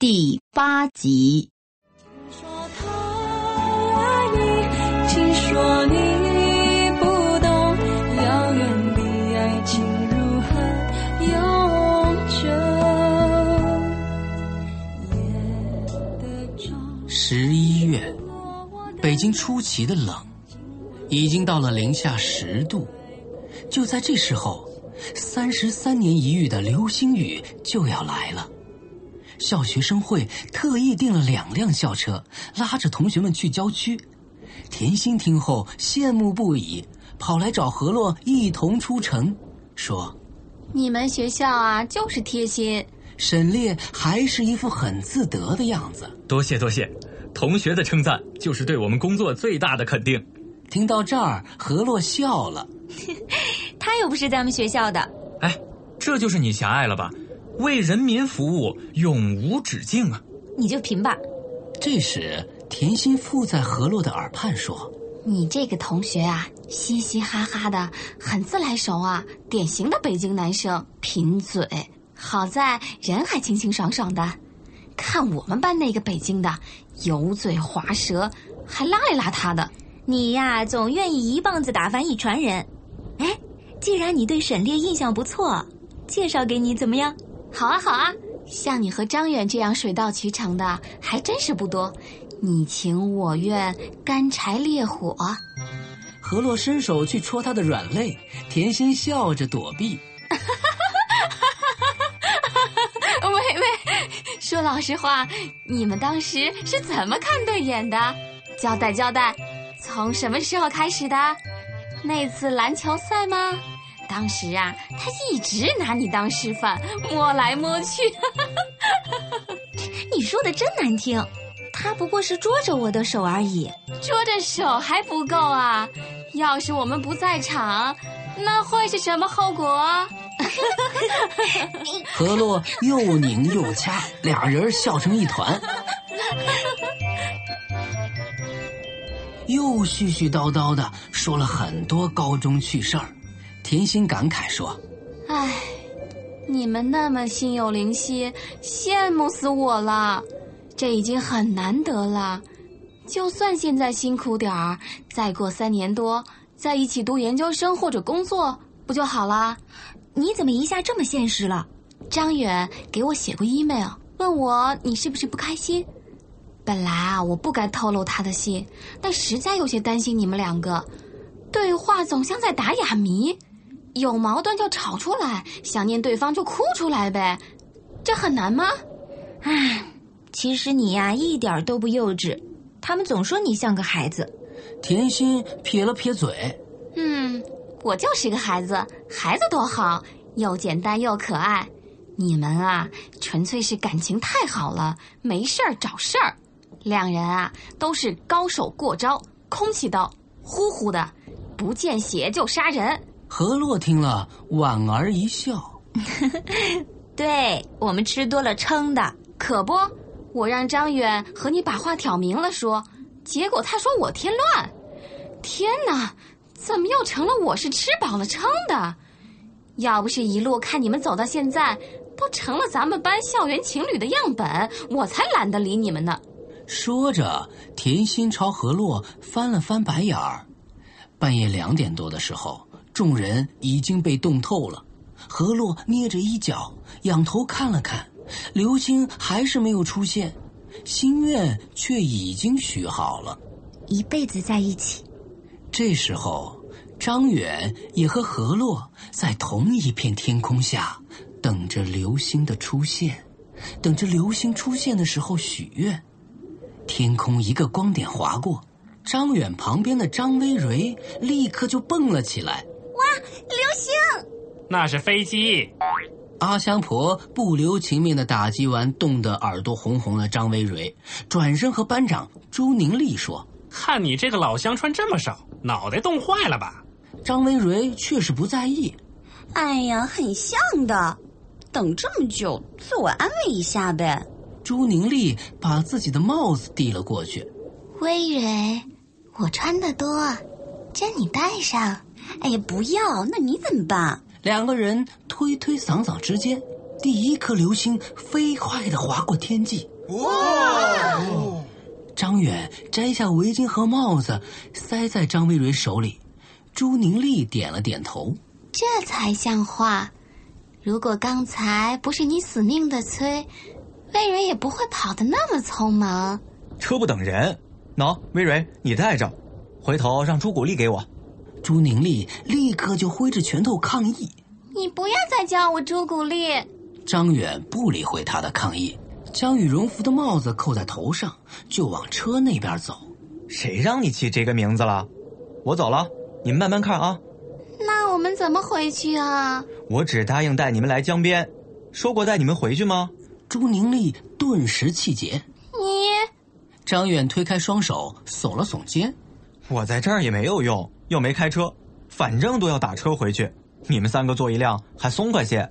第八集。听说他爱你，听说你不懂遥远的爱情如何永久。十一月，北京出奇的冷，已经到了零下十度。就在这时候，三十三年一遇的流星雨就要来了。校学生会特意订了两辆校车，拉着同学们去郊区。甜心听后羡慕不已，跑来找何洛一同出城，说：“你们学校啊，就是贴心。”沈烈还是一副很自得的样子。多谢多谢，同学的称赞就是对我们工作最大的肯定。听到这儿，何洛笑了。他又不是咱们学校的。哎，这就是你狭隘了吧？为人民服务永无止境啊！你就贫吧。这时，甜心附在何洛的耳畔说：“你这个同学啊，嘻嘻哈哈的，很自来熟啊，典型的北京男生，贫嘴。好在人还清清爽爽的。看我们班那个北京的，油嘴滑舌，还邋里邋遢的。你呀，总愿意一棒子打翻一船人。哎，既然你对沈烈印象不错，介绍给你怎么样？”好啊，好啊，像你和张远这样水到渠成的还真是不多，你情我愿，干柴烈火。何洛伸手去戳他的软肋，甜心笑着躲避。喂喂，说老实话，你们当时是怎么看对眼的？交代交代，从什么时候开始的？那次篮球赛吗？当时啊，他一直拿你当示范，摸来摸去。你说的真难听，他不过是捉着我的手而已。捉着手还不够啊！要是我们不在场，那会是什么后果？何洛又拧又掐，俩人笑成一团，又絮絮叨叨的说了很多高中趣事儿。甜心感慨说：“唉，你们那么心有灵犀，羡慕死我了。这已经很难得了。就算现在辛苦点儿，再过三年多，在一起读研究生或者工作，不就好了？你怎么一下这么现实了？张远给我写过 email，问我你是不是不开心。本来啊，我不该透露他的信，但实在有些担心你们两个，对话总像在打哑谜。”有矛盾就吵出来，想念对方就哭出来呗，这很难吗？唉，其实你呀一点都不幼稚，他们总说你像个孩子。甜心撇了撇嘴，嗯，我就是个孩子，孩子多好，又简单又可爱。你们啊，纯粹是感情太好了，没事儿找事儿。两人啊，都是高手过招，空气刀，呼呼的，不见血就杀人。何洛听了，莞尔一笑。对我们吃多了撑的，可不。我让张远和你把话挑明了说，结果他说我添乱。天哪，怎么又成了我是吃饱了撑的？要不是一路看你们走到现在，都成了咱们班校园情侣的样本，我才懒得理你们呢。说着，甜心朝何洛翻了翻白眼儿。半夜两点多的时候。众人已经被冻透了，何洛捏着衣角，仰头看了看，流星还是没有出现，心愿却已经许好了，一辈子在一起。这时候，张远也和何洛在同一片天空下，等着流星的出现，等着流星出现的时候许愿。天空一个光点划过，张远旁边的张薇蕊立刻就蹦了起来。流星，那是飞机。阿香婆不留情面的打击完冻得耳朵红红的张维蕊，转身和班长朱宁丽说看你这个老乡穿这么少，脑袋冻坏了吧？：“张维蕊却是不在意。哎呀，很像的。等这么久，自我安慰一下呗。”朱宁丽把自己的帽子递了过去。微蕊，我穿的多，这你戴上。哎呀，不要，那你怎么办？两个人推推搡搡之间，第一颗流星飞快的划过天际。哇！张远摘下围巾和帽子，塞在张薇蕊手里。朱宁丽点了点头。这才像话。如果刚才不是你死命的催，薇蕊也不会跑得那么匆忙。车不等人。喏，微蕊，你带着，回头让朱古力给我。朱宁丽立刻就挥着拳头抗议。你不要再叫我朱古力！张远不理会他的抗议，将羽绒服的帽子扣在头上，就往车那边走。谁让你起这个名字了？我走了，你们慢慢看啊。那我们怎么回去啊？我只答应带你们来江边，说过带你们回去吗？朱宁丽顿时气结。你张远推开双手，耸了耸肩。我在这儿也没有用，又没开车，反正都要打车回去。你们三个坐一辆，还松快些。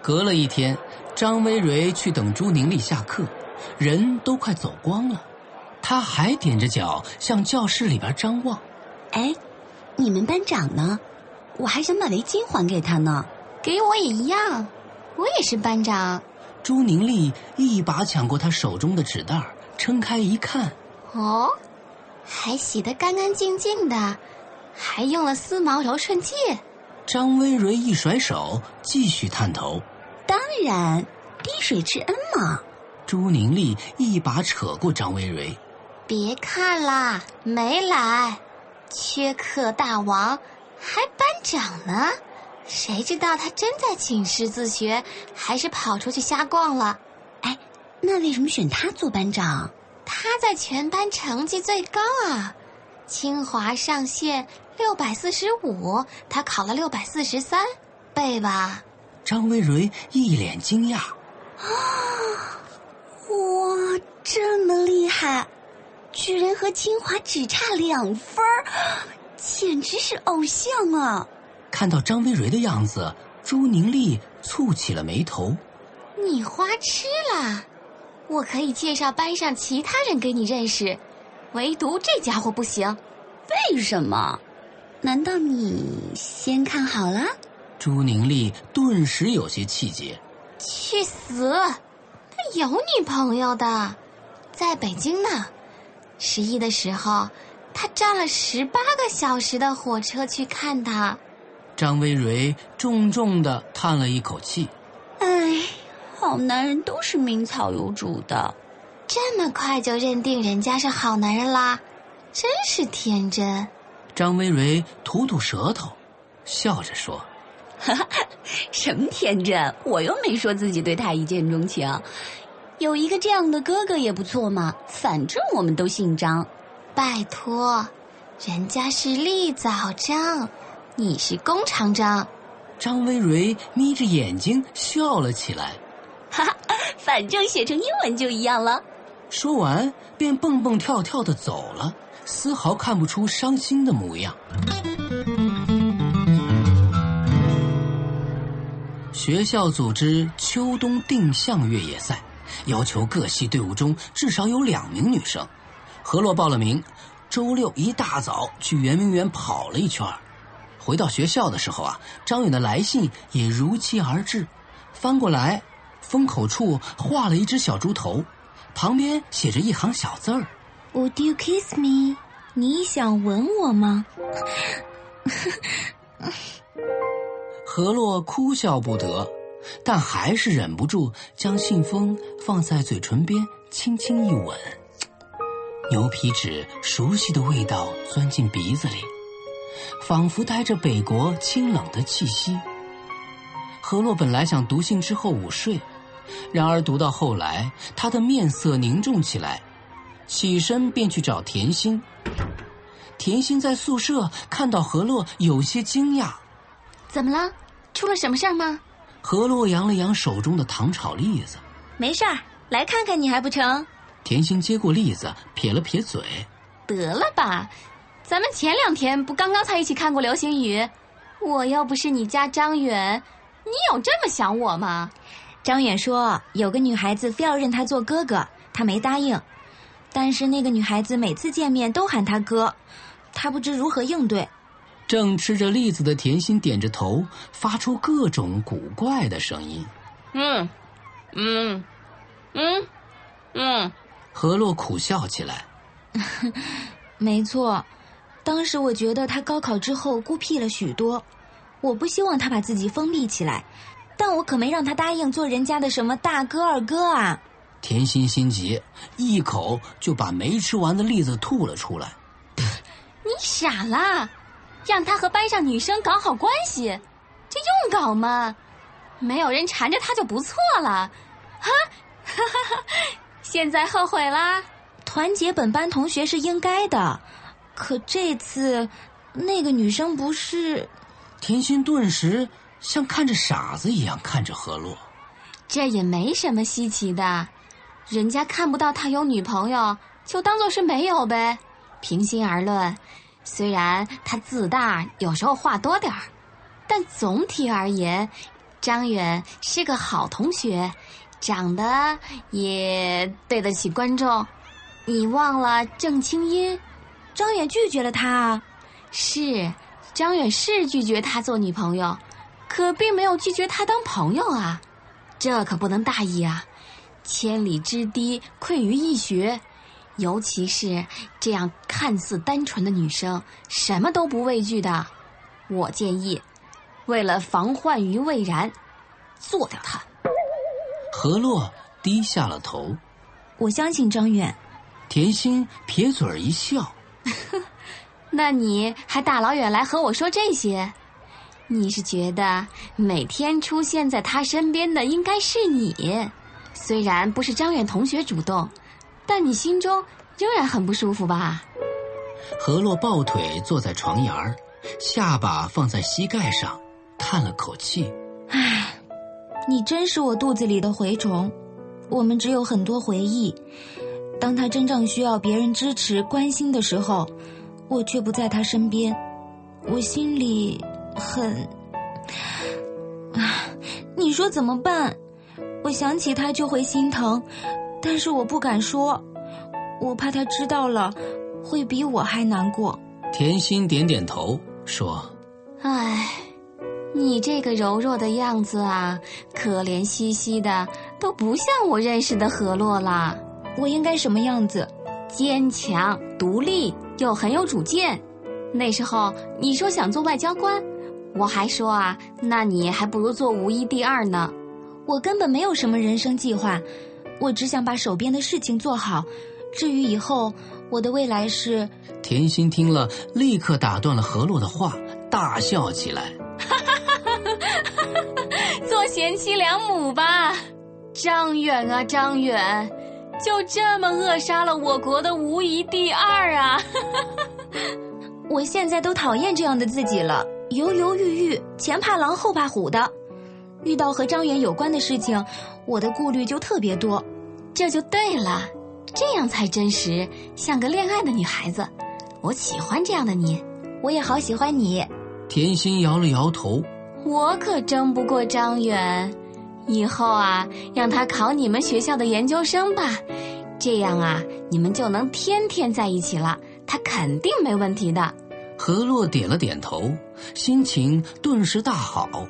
隔了一天，张维蕊去等朱宁丽下课，人都快走光了，他还踮着脚向教室里边张望。哎，你们班长呢？我还想把围巾还给他呢。给我也一样，我也是班长。朱宁丽一把抢过他手中的纸袋儿，撑开一看，哦，还洗得干干净净的，还用了丝毛柔顺剂。张维蕊一甩手，继续探头。当然，滴水之恩嘛。朱宁丽一把扯过张维蕊，别看啦，没来，缺课大王，还班长呢。谁知道他真在寝室自学，还是跑出去瞎逛了？哎，那为什么选他做班长？他在全班成绩最高啊！清华上线六百四十五，他考了六百四十三，背吧。张薇蕊一脸惊讶。啊哇，这么厉害，居然和清华只差两分儿，简直是偶像啊！看到张薇蕊的样子，朱宁丽蹙起了眉头。你花痴啦！我可以介绍班上其他人给你认识，唯独这家伙不行。为什么？难道你先看好了？朱宁丽顿时有些气结。去死！他有女朋友的，在北京呢。十一的时候，他站了十八个小时的火车去看他。张薇蕊重重的叹了一口气。哎，好男人都是名草有主的。这么快就认定人家是好男人啦，真是天真。张薇蕊吐吐舌头，笑着说哈哈，什么天真？我又没说自己对他一见钟情。有一个这样的哥哥也不错嘛，反正我们都姓张。拜托，人家是立早张，你是弓长张。：“张薇蕊眯着眼睛笑了起来。哈哈，反正写成英文就一样了。”说完，便蹦蹦跳跳的走了，丝毫看不出伤心的模样。学校组织秋冬定向越野赛，要求各系队伍中至少有两名女生。何洛报了名，周六一大早去圆明园跑了一圈。回到学校的时候啊，张远的来信也如期而至。翻过来，封口处画了一只小猪头，旁边写着一行小字儿。Would you kiss me？你想吻我吗？何洛哭笑不得，但还是忍不住将信封放在嘴唇边，轻轻一吻。牛皮纸熟悉的味道钻进鼻子里，仿佛带着北国清冷的气息。何洛本来想读信之后午睡，然而读到后来，他的面色凝重起来，起身便去找甜心。甜心在宿舍看到何洛，有些惊讶。怎么了？出了什么事儿吗？何洛扬了扬手中的糖炒栗子。没事儿，来看看你还不成？甜心接过栗子，撇了撇嘴。得了吧，咱们前两天不刚刚才一起看过流星雨？我要不是你家张远，你有这么想我吗？张远说有个女孩子非要认他做哥哥，他没答应。但是那个女孩子每次见面都喊他哥，他不知如何应对。正吃着栗子的甜心点着头，发出各种古怪的声音。嗯，嗯，嗯，嗯。何洛苦笑起来。没错，当时我觉得他高考之后孤僻了许多，我不希望他把自己封闭起来，但我可没让他答应做人家的什么大哥二哥啊。甜心心急，一口就把没吃完的栗子吐了出来。你傻了，让他和班上女生搞好关系，这用搞吗？没有人缠着他就不错了，哈！哈哈哈！现在后悔啦？团结本班同学是应该的，可这次那个女生不是……甜心顿时像看着傻子一样看着何洛。这也没什么稀奇的。人家看不到他有女朋友，就当做是没有呗。平心而论，虽然他自大，有时候话多点儿，但总体而言，张远是个好同学，长得也对得起观众。你忘了郑清音？张远拒绝了他。是，张远是拒绝他做女朋友，可并没有拒绝他当朋友啊。这可不能大意啊。千里之堤，溃于蚁穴。尤其是这样看似单纯的女生，什么都不畏惧的。我建议，为了防患于未然，做掉他。何洛低下了头。我相信张远。甜心撇嘴儿一笑。那你还大老远来和我说这些？你是觉得每天出现在他身边的应该是你？虽然不是张远同学主动，但你心中仍然很不舒服吧？何洛抱腿坐在床沿儿，下巴放在膝盖上，叹了口气：“唉，你真是我肚子里的蛔虫。我们只有很多回忆，当他真正需要别人支持、关心的时候，我却不在他身边，我心里很……啊，你说怎么办？”我想起他就会心疼，但是我不敢说，我怕他知道了，会比我还难过。甜心点点头说：“唉，你这个柔弱的样子啊，可怜兮兮的，都不像我认识的何洛啦。我应该什么样子？坚强、独立又很有主见。那时候你说想做外交官，我还说啊，那你还不如做无一第二呢。”我根本没有什么人生计划，我只想把手边的事情做好。至于以后，我的未来是……甜心听了，立刻打断了何洛的话，大笑起来：“ 做贤妻良母吧，张远啊，张远，就这么扼杀了我国的无一第二啊！我现在都讨厌这样的自己了，犹犹豫豫，前怕狼后怕虎的。”遇到和张远有关的事情，我的顾虑就特别多，这就对了，这样才真实，像个恋爱的女孩子。我喜欢这样的你，我也好喜欢你。甜心摇了摇头，我可争不过张远，以后啊，让他考你们学校的研究生吧，这样啊，你们就能天天在一起了，他肯定没问题的。何洛点了点头，心情顿时大好。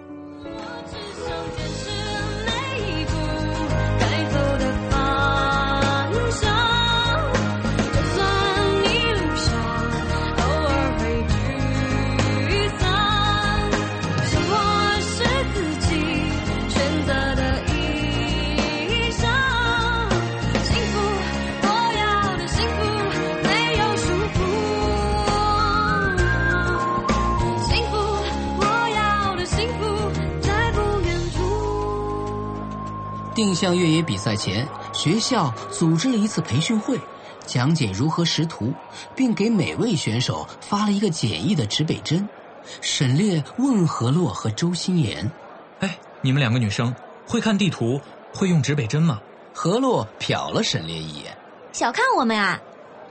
定向越野比赛前，学校组织了一次培训会，讲解如何识图，并给每位选手发了一个简易的指北针。沈烈问何洛和周心妍：“哎，你们两个女生会看地图，会用指北针吗？”何洛瞟了沈烈一眼：“小看我们啊，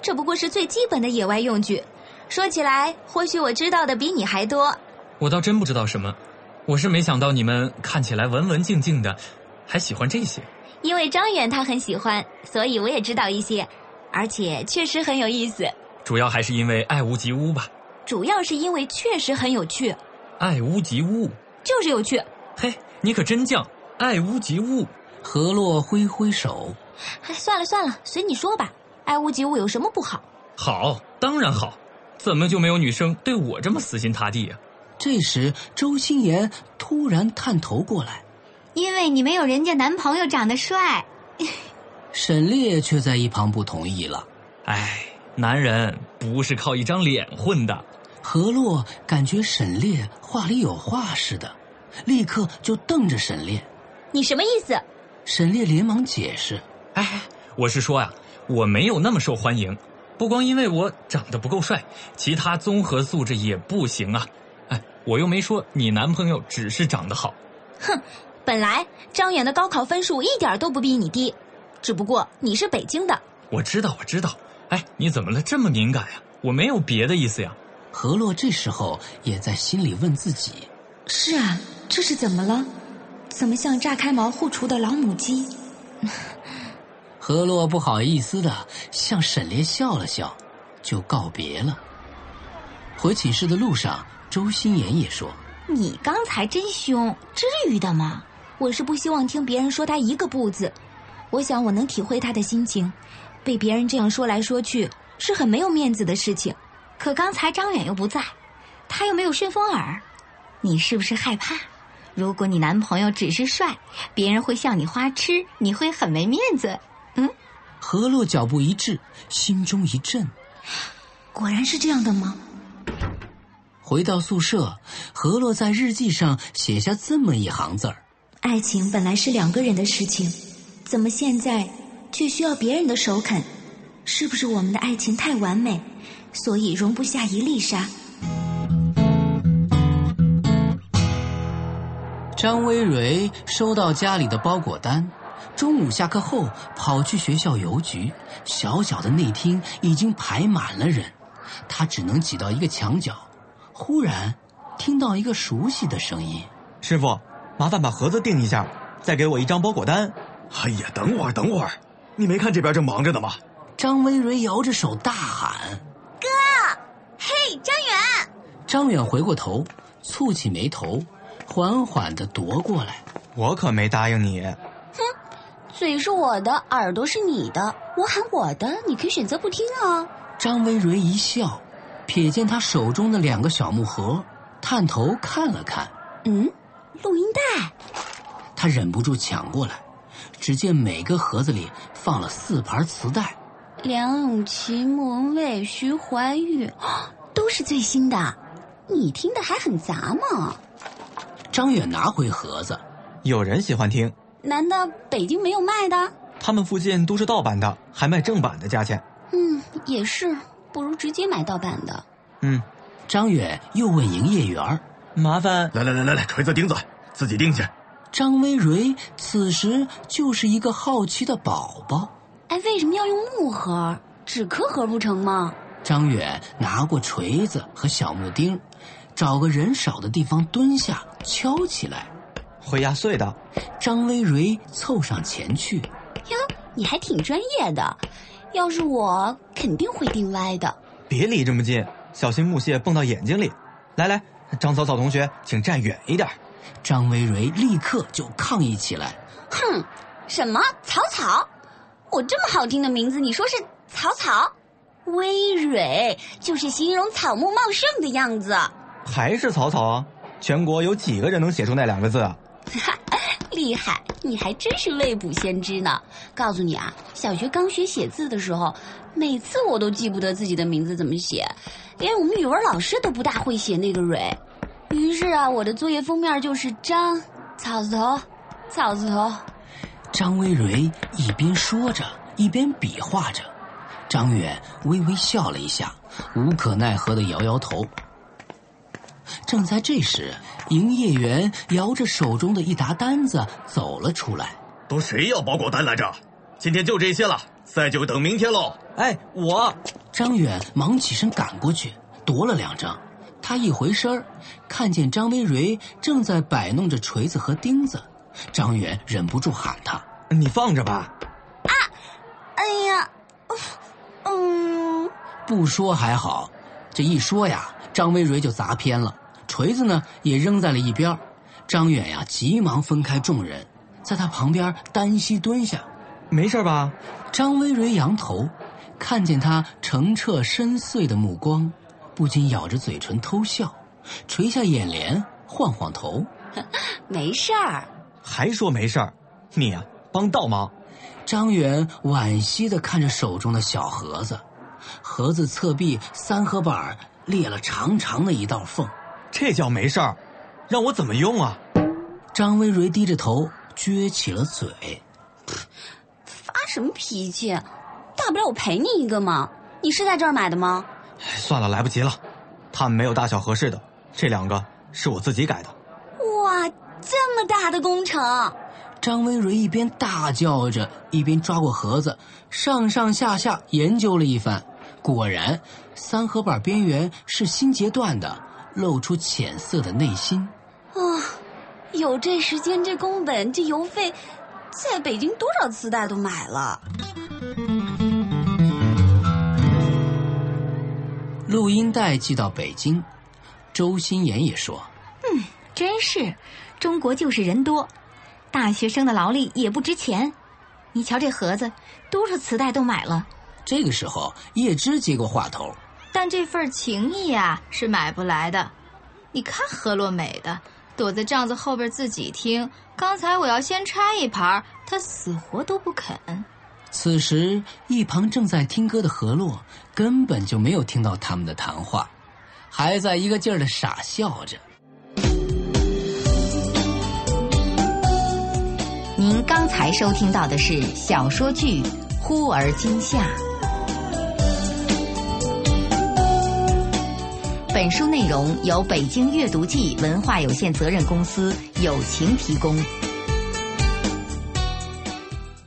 这不过是最基本的野外用具。说起来，或许我知道的比你还多。我倒真不知道什么，我是没想到你们看起来文文静静的，还喜欢这些。因为张远他很喜欢，所以我也知道一些，而且确实很有意思。主要还是因为爱屋及乌吧。”主要是因为确实很有趣，爱屋及乌就是有趣。嘿，你可真犟，爱屋及乌。何洛挥挥手，哎，算了算了，随你说吧。爱屋及乌有什么不好？好，当然好。怎么就没有女生对我这么死心塌地啊？这时，周心妍突然探头过来，因为你没有人家男朋友长得帅。沈烈却在一旁不同意了。哎，男人不是靠一张脸混的。何洛感觉沈烈话里有话似的，立刻就瞪着沈烈：“你什么意思？”沈烈连忙解释：“哎，我是说呀，我没有那么受欢迎，不光因为我长得不够帅，其他综合素质也不行啊。哎，我又没说你男朋友只是长得好。哼，本来张远的高考分数一点都不比你低，只不过你是北京的。我知道，我知道。哎，你怎么了？这么敏感呀？我没有别的意思呀。”何洛这时候也在心里问自己：“是啊，这是怎么了？怎么像炸开毛护雏的老母鸡？” 何洛不好意思的向沈烈笑了笑，就告别了。回寝室的路上，周心妍也说：“你刚才真凶，至于的吗？我是不希望听别人说他一个不字。我想我能体会他的心情，被别人这样说来说去，是很没有面子的事情。”可刚才张远又不在，他又没有顺风耳，你是不是害怕？如果你男朋友只是帅，别人会笑你花痴，你会很没面子。嗯，何洛脚步一滞，心中一震，果然是这样的吗？回到宿舍，何洛在日记上写下这么一行字儿：爱情本来是两个人的事情，怎么现在却需要别人的首肯？是不是我们的爱情太完美？所以容不下一粒沙。张薇蕊收到家里的包裹单，中午下课后跑去学校邮局。小小的内厅已经排满了人，她只能挤到一个墙角。忽然听到一个熟悉的声音：“师傅，麻烦把盒子订一下，再给我一张包裹单。”哎呀，等会儿，等会儿，你没看这边正忙着呢吗？张薇蕊摇着手大喊。哥嘿，张远！张远回过头，蹙起眉头，缓缓的踱过来。我可没答应你。哼，嘴是我的，耳朵是你的，我喊我的，你可以选择不听啊。张薇蕊一笑，瞥见他手中的两个小木盒，探头看了看。嗯，录音带。他忍不住抢过来，只见每个盒子里放了四盘磁带。梁咏琪、莫文蔚、徐怀钰。都是最新的，你听的还很杂嘛？张远拿回盒子，有人喜欢听？难道北京没有卖的？他们附近都是盗版的，还卖正版的价钱。嗯，也是，不如直接买盗版的。嗯，张远又问营业员麻烦来来来来来，锤子钉子，自己钉去。”张薇蕊此时就是一个好奇的宝宝。哎，为什么要用木盒？纸壳盒不成吗？张远拿过锤子和小木钉，找个人少的地方蹲下敲起来，会压碎的。张薇蕊凑上前去，哟，你还挺专业的，要是我肯定会钉歪的。别离这么近，小心木屑蹦到眼睛里。来来，张草草同学，请站远一点。张薇蕊立刻就抗议起来：“哼，什么草草？我这么好听的名字，你说是草草？”微蕊就是形容草木茂盛的样子，还是草草啊？全国有几个人能写出那两个字啊？厉害，你还真是未卜先知呢！告诉你啊，小学刚学写字的时候，每次我都记不得自己的名字怎么写，连我们语文老师都不大会写那个蕊。于是啊，我的作业封面就是张草字头，草字头。张薇蕊一边说着，一边比划着。张远微微笑了一下，无可奈何的摇摇头。正在这时，营业员摇着手中的一沓单子走了出来。都谁要包裹单来着？今天就这些了，再就等明天喽。哎，我张远忙起身赶过去，夺了两张。他一回身儿，看见张薇蕊正在摆弄着锤子和钉子，张远忍不住喊他：“你放着吧！”啊！哎呀，嗯，不说还好，这一说呀，张维蕊就砸偏了，锤子呢也扔在了一边。张远呀，急忙分开众人，在他旁边单膝蹲下：“没事吧？”张维蕊仰头，看见他澄澈深邃的目光，不禁咬着嘴唇偷笑，垂下眼帘，晃晃头：“没事儿。”还说没事儿？你呀，帮倒忙。张远惋惜的看着手中的小盒子，盒子侧壁三合板裂了长长的一道缝，这叫没事儿？让我怎么用啊？张薇蕊低着头撅起了嘴，发什么脾气？大不了我赔你一个嘛。你是在这儿买的吗？算了，来不及了。他们没有大小合适的，这两个是我自己改的。哇，这么大的工程！张薇蕊一边大叫着，一边抓过盒子，上上下下研究了一番。果然，三合板边缘是新截断的，露出浅色的内心。啊，有这时间，这工本，这邮费，在北京多少磁带都买了。录音带寄到北京，周心言也说：“嗯，真是，中国就是人多。”大学生的劳力也不值钱，你瞧这盒子，多少磁带都买了。这个时候，叶芝接过话头：“但这份情谊啊，是买不来的。你看何洛美的，躲在帐子后边自己听。刚才我要先拆一盘，他死活都不肯。”此时，一旁正在听歌的何洛根本就没有听到他们的谈话，还在一个劲儿的傻笑着。您刚才收听到的是小说剧《忽而今夏》，本书内容由北京阅读记文化有限责任公司友情提供。